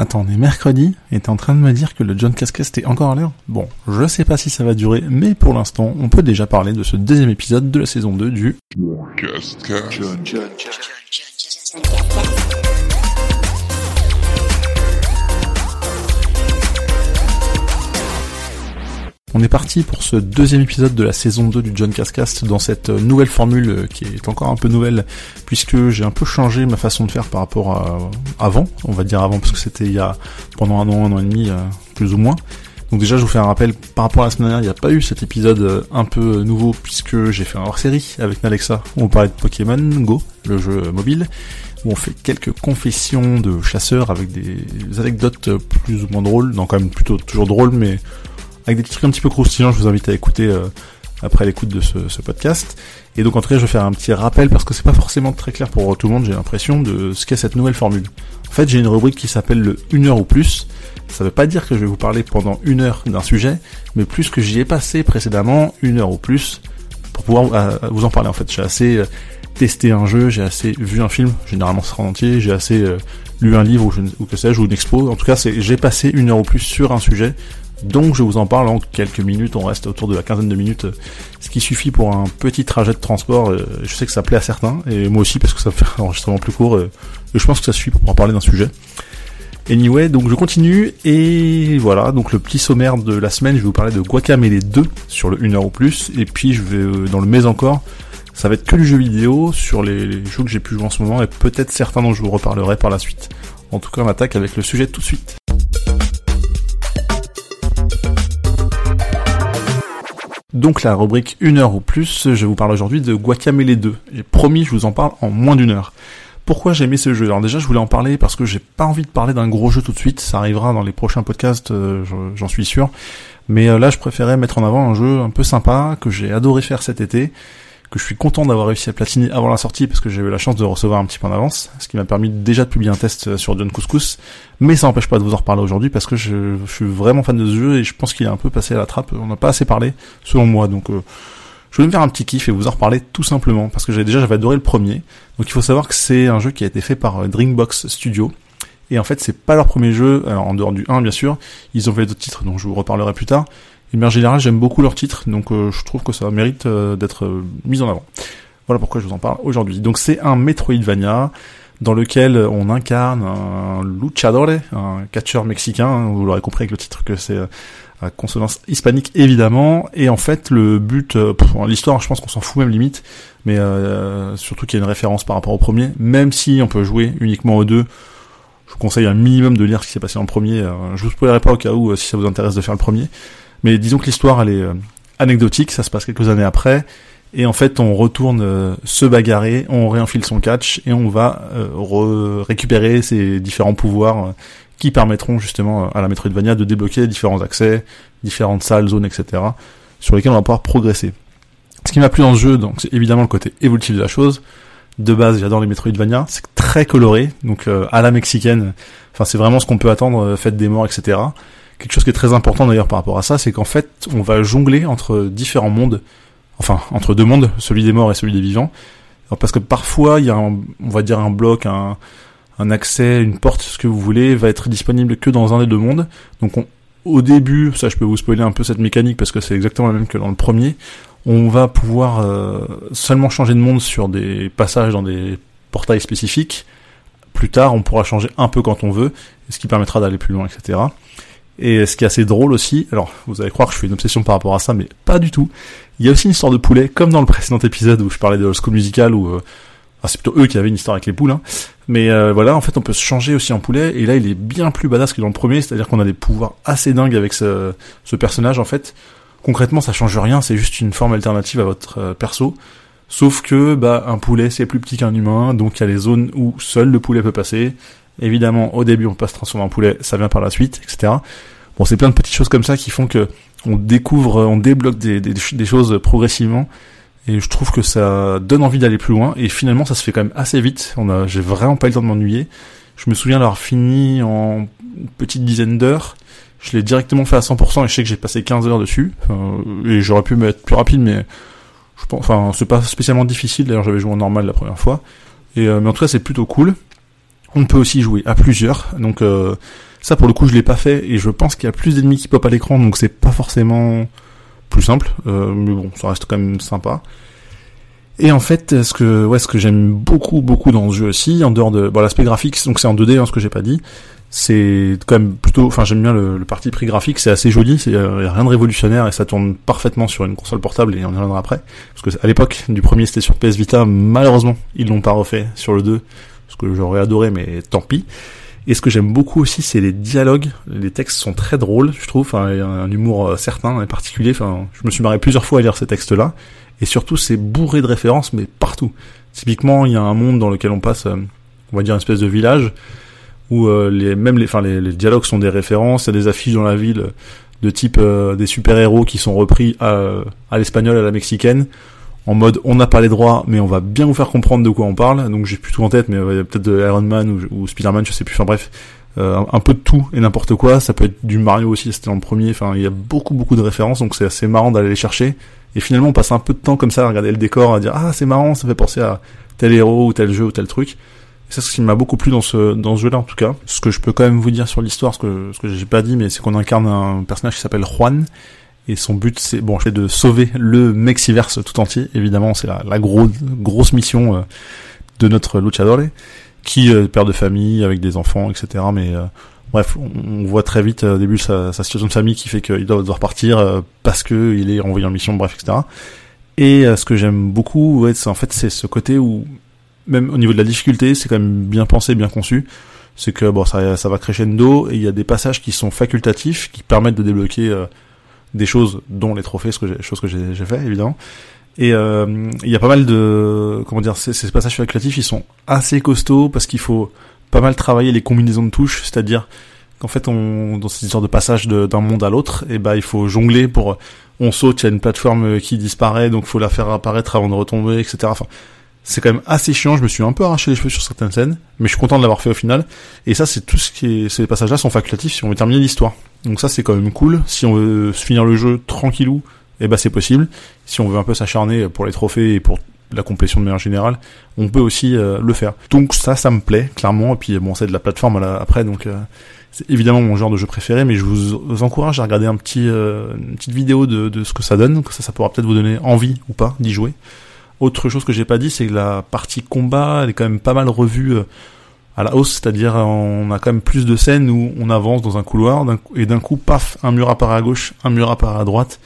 Attends, on est mercredi et t'es en train de me dire que le John Cascast est encore à l'heure Bon, je sais pas si ça va durer, mais pour l'instant, on peut déjà parler de ce deuxième épisode de la saison 2 du On est parti pour ce deuxième épisode de la saison 2 du John Cascast dans cette nouvelle formule qui est encore un peu nouvelle puisque j'ai un peu changé ma façon de faire par rapport à avant, on va dire avant parce que c'était il y a pendant un an, un an et demi euh, plus ou moins. Donc déjà je vous fais un rappel par rapport à la semaine dernière, il n'y a pas eu cet épisode euh, un peu nouveau puisque j'ai fait un hors-série avec Alexa où on parlait de Pokémon Go, le jeu mobile où on fait quelques confessions de chasseurs avec des anecdotes plus ou moins drôles, non quand même plutôt toujours drôles mais avec des trucs un petit peu croustillants. Je vous invite à écouter euh, après l'écoute de ce, podcast. Et donc en tout cas, je vais faire un petit rappel parce que c'est pas forcément très clair pour tout le monde. J'ai l'impression de ce qu'est cette nouvelle formule. En fait, j'ai une rubrique qui s'appelle le une heure ou plus. Ça veut pas dire que je vais vous parler pendant une heure d'un sujet, mais plus que j'y ai passé précédemment une heure ou plus pour pouvoir euh, vous en parler. En fait, j'ai assez euh, testé un jeu, j'ai assez vu un film, généralement c'est en entier, j'ai assez lu un livre ou, ou que sais-je ou une expo. En tout cas, j'ai passé une heure ou plus sur un sujet donc je vous en parle en quelques minutes, on reste autour de la quinzaine de minutes, ce qui suffit pour un petit trajet de transport. Euh, je sais que ça plaît à certains, et moi aussi parce que ça fait un enregistrement plus court, euh, et je pense que ça suffit pour en parler d'un sujet. Anyway, donc je continue, et voilà, donc le petit sommaire de la semaine, je vais vous parler de Guacamele 2 sur le 1 heure ou plus, et puis je vais euh, dans le mais encore, ça va être que du jeu vidéo sur les, jeux que j'ai pu jouer en ce moment, et peut-être certains dont je vous reparlerai par la suite. En tout cas, on attaque avec le sujet tout de suite. Donc la rubrique une heure ou plus, je vous parle aujourd'hui de Guacamele 2. J'ai promis, je vous en parle en moins d'une heure. Pourquoi j'ai aimé ce jeu? Alors déjà, je voulais en parler parce que j'ai pas envie de parler d'un gros jeu tout de suite. Ça arrivera dans les prochains podcasts, euh, j'en suis sûr. Mais euh, là, je préférais mettre en avant un jeu un peu sympa que j'ai adoré faire cet été que je suis content d'avoir réussi à platiner avant la sortie parce que j'ai eu la chance de recevoir un petit peu en avance, ce qui m'a permis déjà de publier un test sur John Couscous, mais ça n'empêche pas de vous en reparler aujourd'hui parce que je, suis vraiment fan de ce jeu et je pense qu'il est un peu passé à la trappe, on n'a pas assez parlé selon moi, donc euh, je vais me faire un petit kiff et vous en reparler tout simplement parce que déjà j'avais adoré le premier, donc il faut savoir que c'est un jeu qui a été fait par euh, Dreambox Studio, et en fait c'est pas leur premier jeu, en dehors du 1 bien sûr, ils ont fait d'autres titres dont je vous reparlerai plus tard, et en général, j'aime beaucoup leurs titres, donc euh, je trouve que ça mérite euh, d'être euh, mis en avant. Voilà pourquoi je vous en parle aujourd'hui. Donc c'est un Metroidvania dans lequel on incarne un luchador, un catcheur mexicain, vous l'aurez compris avec le titre que c'est à consonance hispanique évidemment, et en fait le but, l'histoire je pense qu'on s'en fout même limite, mais surtout qu'il y a une référence par rapport au premier, même si on peut jouer uniquement aux deux, je vous conseille un minimum de lire ce qui s'est passé le premier, je vous spoilerai pas au cas où si ça vous intéresse de faire le premier, mais disons que l'histoire, elle est euh, anecdotique, ça se passe quelques années après. Et en fait, on retourne euh, se bagarrer, on réenfile son catch et on va euh, récupérer ces différents pouvoirs qui permettront justement à la Metroidvania de débloquer différents accès, différentes salles, zones, etc. sur lesquelles on va pouvoir progresser. Ce qui m'a plu dans ce jeu, donc c'est évidemment le côté évolutif de la chose. De base, j'adore les Metroidvania, c'est très coloré, donc à la mexicaine. Enfin, c'est vraiment ce qu'on peut attendre, fête des morts, etc quelque chose qui est très important d'ailleurs par rapport à ça, c'est qu'en fait, on va jongler entre différents mondes, enfin entre deux mondes, celui des morts et celui des vivants, parce que parfois il y a, un, on va dire un bloc, un, un accès, une porte, ce que vous voulez, va être disponible que dans un des deux mondes. Donc au début, ça je peux vous spoiler un peu cette mécanique parce que c'est exactement la même que dans le premier. On va pouvoir euh, seulement changer de monde sur des passages dans des portails spécifiques. Plus tard, on pourra changer un peu quand on veut, ce qui permettra d'aller plus loin, etc. Et ce qui est assez drôle aussi, alors vous allez croire que je fais une obsession par rapport à ça, mais pas du tout. Il y a aussi une histoire de poulet, comme dans le précédent épisode où je parlais de Old School Musical, où euh, c'est plutôt eux qui avaient une histoire avec les poules. Hein. Mais euh, voilà, en fait, on peut se changer aussi en poulet, et là, il est bien plus badass que dans le premier, c'est-à-dire qu'on a des pouvoirs assez dingues avec ce, ce, personnage, en fait. Concrètement, ça change rien, c'est juste une forme alternative à votre euh, perso. Sauf que, bah, un poulet, c'est plus petit qu'un humain, donc il y a les zones où seul le poulet peut passer, Évidemment, au début, on passe transformer en poulet, ça vient par la suite, etc. Bon, c'est plein de petites choses comme ça qui font que on découvre, on débloque des, choses progressivement. Et je trouve que ça donne envie d'aller plus loin. Et finalement, ça se fait quand même assez vite. J'ai vraiment pas eu le temps de m'ennuyer. Je me souviens d'avoir fini en une petite dizaine d'heures. Je l'ai directement fait à 100% et je sais que j'ai passé 15 heures dessus. et j'aurais pu être plus rapide, mais je pense, enfin, c'est pas spécialement difficile. D'ailleurs, j'avais joué en normal la première fois. Et, euh, mais en tout cas, c'est plutôt cool. On peut aussi jouer à plusieurs, donc ça pour le coup je l'ai pas fait et je pense qu'il y a plus d'ennemis qui pop à l'écran, donc c'est pas forcément plus simple, mais bon, ça reste quand même sympa. Et en fait, ce que ouais, ce que j'aime beaucoup beaucoup dans ce jeu aussi, en dehors de bon, l'aspect graphique, donc c'est en 2D, hein, ce que j'ai pas dit, c'est quand même plutôt, enfin j'aime bien le, parti prix graphique, c'est assez joli, c'est euh, rien de révolutionnaire et ça tourne parfaitement sur une console portable et on y reviendra après. Parce que à l'époque du premier c'était sur PS Vita, malheureusement ils l'ont pas refait sur le 2, ce que j'aurais adoré mais tant pis. Et ce que j'aime beaucoup aussi, c'est les dialogues. Les textes sont très drôles, je trouve. Enfin, a un humour euh, certain et particulier. Enfin, je me suis marré plusieurs fois à lire ces textes-là. Et surtout, c'est bourré de références, mais partout. Typiquement, il y a un monde dans lequel on passe, euh, on va dire une espèce de village, où euh, les, même les, enfin, les, dialogues sont des références, il y a des affiches dans la ville de type euh, des super-héros qui sont repris à, à l'espagnol, à la mexicaine, en mode on n'a pas les droits, mais on va bien vous faire comprendre de quoi on parle. Donc j'ai plus tout en tête, mais a peut-être Iron Man ou, Spider-Man, je sais plus. Enfin bref, un peu de tout et n'importe quoi. Ça peut être du Mario aussi, c'était dans le premier. Enfin, il y a beaucoup beaucoup de références, donc c'est assez marrant d'aller les chercher. Et finalement, on passe un peu de temps comme ça à regarder le décor, à dire ah c'est marrant, ça fait penser à tel héros ou tel jeu ou tel truc. C'est ce qui m'a beaucoup plu dans ce dans ce jeu-là en tout cas. Ce que je peux quand même vous dire sur l'histoire, ce que ce que j'ai pas dit, mais c'est qu'on incarne un personnage qui s'appelle Juan. Et son but, c'est bon, c'est de sauver le Mexiverse tout entier. Évidemment, c'est la, la grosse grosse mission euh, de notre luchador, qui euh, père de famille avec des enfants, etc. Mais euh, bref, on, voit très vite euh, au début sa, situation de famille qui fait qu'il doit devoir partir euh, parce que il est envoyé en mission, bref, etc. Et euh, ce que j'aime beaucoup, ouais, c'est en fait c'est ce côté où même au niveau de la difficulté, c'est quand même bien pensé, bien conçu. C'est que bon, ça, ça va crescendo et il y a des passages qui sont facultatifs, qui permettent de débloquer des choses, dont les trophées, ce que j'ai, choses que j'ai, fait évidemment. Et il y a pas mal de comment dire, ces, ces passages facultatifs, ils sont assez costauds parce qu'il faut pas mal travailler les combinaisons de touches, c'est-à-dire qu'en fait, on, dans cette histoire de passage d'un monde à l'autre, et eh ben il faut jongler pour, on saute, il y a une plateforme qui disparaît, donc faut la faire apparaître avant de retomber, etc. Enfin, c'est quand même assez chiant. Je me suis un peu arraché les cheveux sur certaines scènes, mais je suis content de l'avoir fait au final. Et ça, c'est tout ce qui est, ces passages-là sont facultatifs si on veut terminer l'histoire. Donc ça, c'est quand même cool. Si on veut finir le jeu tranquillou, eh ben c'est possible. Si on veut un peu s'acharner pour les trophées et pour la complétion de manière générale, on peut aussi euh, le faire. Donc ça, ça me plaît clairement. Et puis bon, c'est de la plateforme après, donc euh, c'est évidemment mon genre de jeu préféré. Mais je vous, encourage à regarder un petit, euh, une petite vidéo de, de, ce que ça donne. Ça, ça pourra peut-être vous donner envie ou pas d'y jouer. Autre chose que j'ai pas dit, c'est que la partie combat, elle est quand même pas mal revue à la hausse, c'est-à-dire on a quand même plus de scènes où on avance dans un couloir et d'un coup, paf, un mur apparaît à gauche, un mur apparaît à droite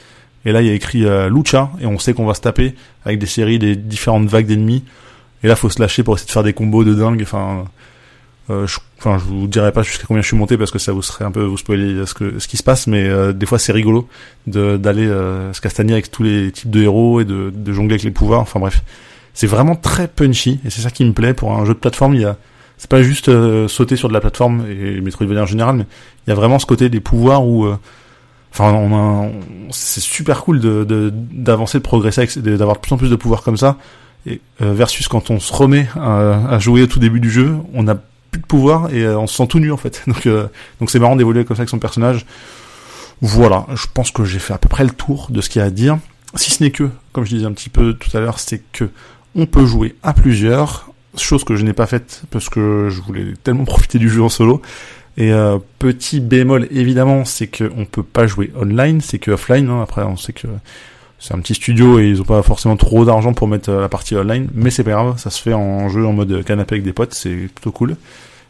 et là, il y a écrit euh, Lucha, et on sait qu'on va se taper avec des séries, des différentes vagues d'ennemis. Et là, faut se lâcher pour essayer de faire des combos de dingue. Enfin, euh, je, enfin, je vous dirai pas jusqu'à combien je suis monté parce que ça vous serait un peu vous spoiler ce que ce qui se passe, mais euh, des fois c'est rigolo d'aller se castagner avec tous les types de héros et de, de jongler avec les pouvoirs. Enfin bref, c'est vraiment très punchy et c'est ça qui me plaît pour un jeu de plateforme. Il y a c'est pas juste sauter sur de la plateforme et Metroidvania en général, mais il y a vraiment ce côté des pouvoirs où Enfin, on, c'est super cool de d'avancer, de, progresser, d'avoir de plus en plus de pouvoir comme ça. Et euh, versus quand on se remet à, jouer au tout début du jeu, on n'a plus de pouvoir et euh, on se sent tout nu en fait. Donc euh, donc c'est marrant d'évoluer comme ça avec son personnage. Voilà, je pense que j'ai fait à peu près le tour de ce qu'il y a à dire. Si ce n'est que, comme je disais un petit peu tout à l'heure, c'est que on peut jouer à plusieurs, chose que je n'ai pas faite parce que je voulais tellement profiter du jeu en solo. Et euh, petit bémol évidemment, c'est qu'on peut pas jouer online, c'est que offline. Hein. Après, on sait que c'est un petit studio et ils ont pas forcément trop d'argent pour mettre euh, la partie online, mais c'est pas grave, ça se fait en jeu en mode canapé avec des potes, c'est plutôt cool.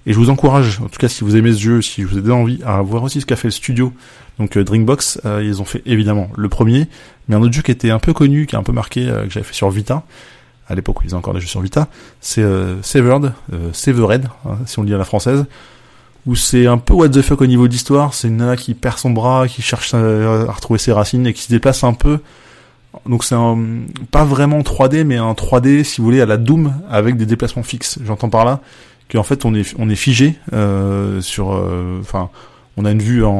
Et je vous encourage, en tout cas si vous aimez ce jeu, si vous avez envie, à voir aussi ce qu'a fait le studio. Donc euh, Drinkbox, ils ont fait évidemment le premier, mais un autre jeu qui était un peu connu, qui a un peu marqué, que j'avais fait sur Vita, à l'époque où ils ont encore des jeux sur Vita, c'est Severed, Severed, hein, si on le dit à la française où c'est un peu what the fuck au niveau d'histoire. C'est une nana qui perd son bras, qui cherche à, retrouver ses racines et qui se déplace un peu. Donc c'est pas vraiment 3D, mais un 3D si vous voulez à la Doom avec des déplacements fixes. J'entends par là qu'en fait on est on est figé euh, sur, euh, enfin on a une vue en,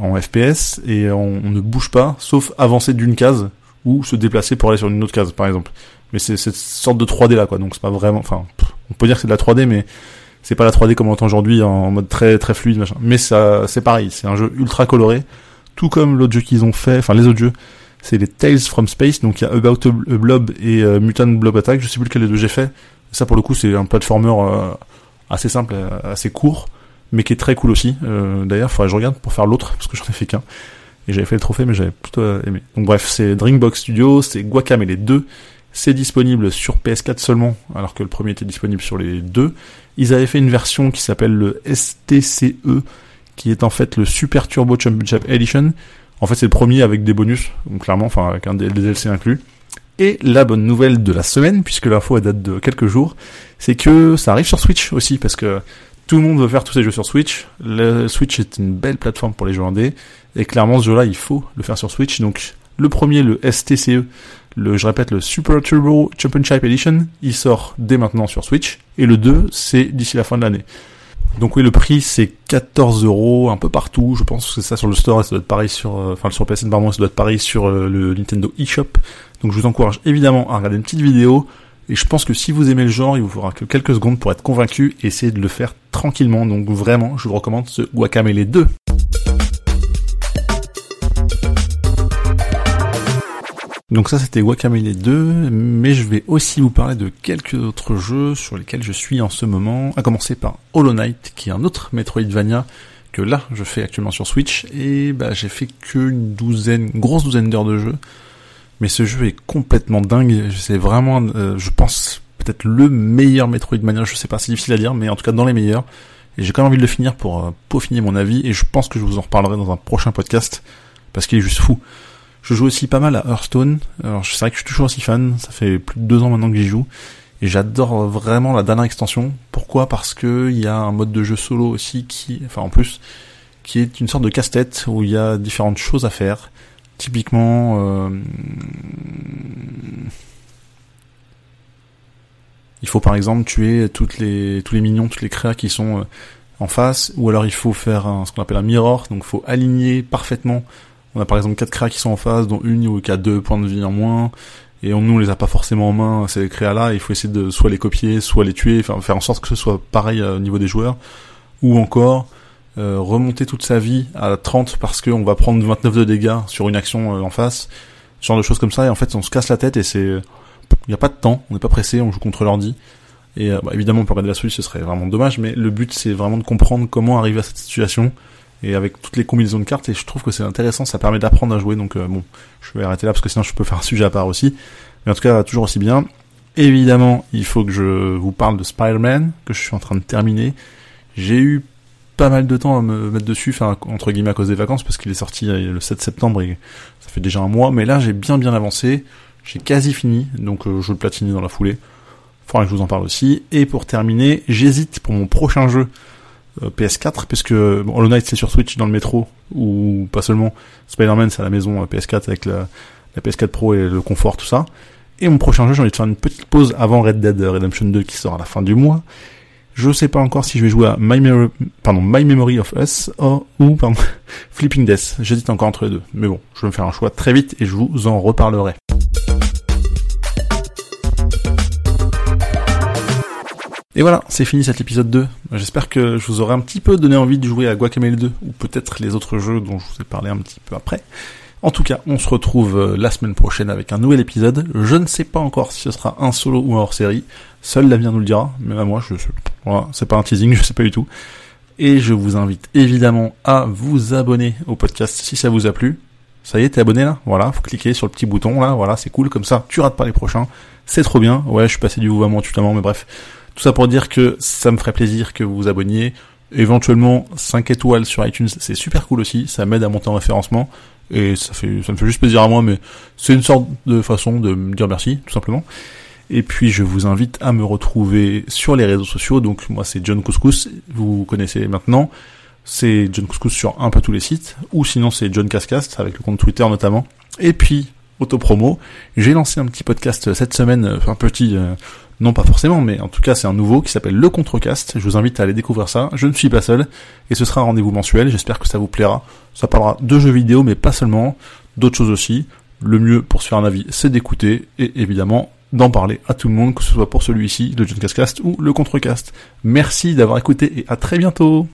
en FPS et on, ne bouge pas, sauf avancer d'une case ou se déplacer pour aller sur une autre case, par exemple. Mais c'est cette sorte de 3D là, quoi. Donc c'est pas vraiment, enfin, on peut dire que c'est de la 3D, mais c'est pas la 3D comme on entend aujourd'hui en mode très très fluide machin. Mais ça c'est pareil, c'est un jeu ultra coloré, tout comme l'autre jeu qu'ils ont fait, enfin les autres jeux, c'est les Tales from Space, donc il y a About a Blob et euh, Mutant Blob Attack, je sais plus lequel des deux j'ai fait. Ça pour le coup c'est un platformer euh, assez simple, assez court, mais qui est très cool aussi. D'ailleurs, il faudrait que je regarde pour faire l'autre, parce que j'en ai fait qu'un. Et j'avais fait le trophée, mais j'avais plutôt aimé. Donc bref, c'est Drinkbox Studio, c'est Guacamele 2. C'est disponible sur PS4 seulement, alors que le premier était disponible sur les deux. Ils avaient fait une version qui s'appelle le STCE, qui est en fait le Super Turbo Championship Edition. En fait, c'est le premier avec des bonus, donc clairement, enfin avec un DLC inclus. Et la bonne nouvelle de la semaine, puisque l'info date de quelques jours, c'est que ça arrive sur Switch aussi, parce que tout le monde veut faire tous ces jeux sur Switch. Le Switch est une belle plateforme pour les jeux indés, et clairement ce jeu-là, il faut le faire sur Switch. Donc le premier, le STCE, le, je répète, le Super Turbo Championship Edition, il sort dès maintenant sur Switch, et le 2, c'est d'ici la fin de l'année. Donc oui, le prix c'est 14 euros un peu partout. Je pense que c'est ça sur le store ça doit être pareil sur, euh, enfin sur PSN pardon, ça doit être pareil sur euh, le Nintendo eShop. Donc je vous encourage évidemment à regarder une petite vidéo. Et je pense que si vous aimez le genre, il vous faudra que quelques secondes pour être convaincu et essayer de le faire tranquillement. Donc vraiment, je vous recommande ce Guacamele 2. Donc ça c'était Guacamele 2, mais je vais aussi vous parler de quelques autres jeux sur lesquels je suis en ce moment, à commencer par Hollow Knight, qui est un autre Metroidvania que là je fais actuellement sur Switch, et bah j'ai fait qu'une douzaine, grosse douzaine d'heures de jeu, mais ce jeu est complètement dingue, c'est vraiment, euh, je pense, peut-être le meilleur Metroidvania, je sais pas, c'est difficile à dire, mais en tout cas dans les meilleurs, et j'ai quand même envie de le finir pour euh, peaufiner mon avis, et je pense que je vous en reparlerai dans un prochain podcast, parce qu'il est juste fou. Je joue aussi pas mal à Hearthstone. Alors c'est vrai que je suis toujours aussi fan. Ça fait plus de deux ans maintenant que j'y joue. Et j'adore vraiment la dernière extension. Pourquoi? Parce que il y a un mode de jeu solo aussi qui, enfin en plus, qui est une sorte de casse-tête où il y a différentes choses à faire. Typiquement, euh, il faut par exemple tuer toutes les tous les minions, toutes les créas qui sont euh, en face, ou alors il faut faire ce qu'on appelle un mirror, donc il faut aligner parfaitement on a par exemple quatre créas qui sont en face, dont une qui a deux points de vie en moins, et on, nous les a pas forcément en main, ces créas là, il faut essayer de soit les copier, soit les tuer, enfin faire en sorte que ce soit pareil au niveau des joueurs, ou encore euh, remonter toute sa vie à 30 parce qu'on va prendre 29 de dégâts sur une action euh, en face, ce genre de choses comme ça, et en fait on se casse la tête et c'est... Il n'y a pas de temps, on n'est pas pressé, on joue contre l'ordi. Et euh, bah, évidemment, on peut la Switch, ce serait vraiment dommage, mais le but c'est vraiment de comprendre comment arriver à cette situation, et avec toutes les combinaisons de cartes et je trouve que c'est intéressant, ça permet d'apprendre à jouer donc euh, bon, je vais arrêter là parce que sinon je peux faire un sujet à part aussi. Mais en tout cas, toujours aussi bien. Évidemment, il faut que je vous parle de Spider-Man que je suis en train de terminer. J'ai eu pas mal de temps à me mettre dessus, enfin entre guillemets à cause des vacances parce qu'il est sorti euh, le 7 septembre et ça fait déjà un mois, mais là j'ai bien bien avancé, j'ai quasi fini, donc euh, je le platiner dans la foulée. Faudra que je vous en parle aussi. Et pour terminer, j'hésite pour mon prochain jeu PS4, puisque bon, Hollow Knight c'est sur Switch dans le métro, ou pas seulement, Spider-Man c'est à la maison euh, PS4 avec la, la, PS4 Pro et le confort, tout ça. Et mon prochain jeu, j'ai envie de faire une petite pause avant Red Dead Redemption 2 qui sort à la fin du mois. Je sais pas encore si je vais jouer à My, Memory, pardon, My Memory of Us ou pardon, Flipping Death. J'hésite encore entre les deux. Mais bon, je vais me faire un choix très vite et je vous en reparlerai. Et voilà, c'est fini cet épisode 2. J'espère que je vous aurai un petit peu donné envie de jouer à Guacamele 2, ou peut-être les autres jeux dont je vous ai parlé un petit peu après. En tout cas, on se retrouve euh, la semaine prochaine avec un nouvel épisode. Je ne sais pas encore si ce sera un solo ou un hors-série. Seul l'avenir nous le dira. Même à moi, je, sais, voilà, c'est pas un teasing, je sais pas du tout. Et je vous invite évidemment à vous abonner au podcast si ça vous a plu. Ça y est, t'es abonné là? Voilà, faut cliquer sur le petit bouton là, voilà, c'est cool, comme ça, tu rates pas les prochains. C'est trop bien. Ouais, je suis passé du vouvoiement tutoiement, mais bref. Tout ça pour dire que ça me ferait plaisir que vous vous abonniez. Éventuellement 5 étoiles sur iTunes, c'est super cool aussi, ça m'aide à monter en référencement et ça fait ça me fait juste plaisir à moi mais c'est une sorte de façon de me dire merci tout simplement. Et puis je vous invite à me retrouver sur les réseaux sociaux. Donc moi c'est John Couscous, vous connaissez maintenant. C'est John Couscous sur un peu tous les sites ou sinon c'est John Cascast avec le compte Twitter notamment. Et puis auto-promo, j'ai lancé un petit podcast cette semaine, un petit euh, non, pas forcément, mais en tout cas, c'est un nouveau qui s'appelle Le Contrecast. Je vous invite à aller découvrir ça. Je ne suis pas seul, et ce sera un rendez-vous mensuel. J'espère que ça vous plaira. Ça parlera de jeux vidéo, mais pas seulement, d'autres choses aussi. Le mieux pour se faire un avis, c'est d'écouter, et évidemment, d'en parler à tout le monde, que ce soit pour celui-ci, le John Cast ou le Contrecast. Merci d'avoir écouté, et à très bientôt.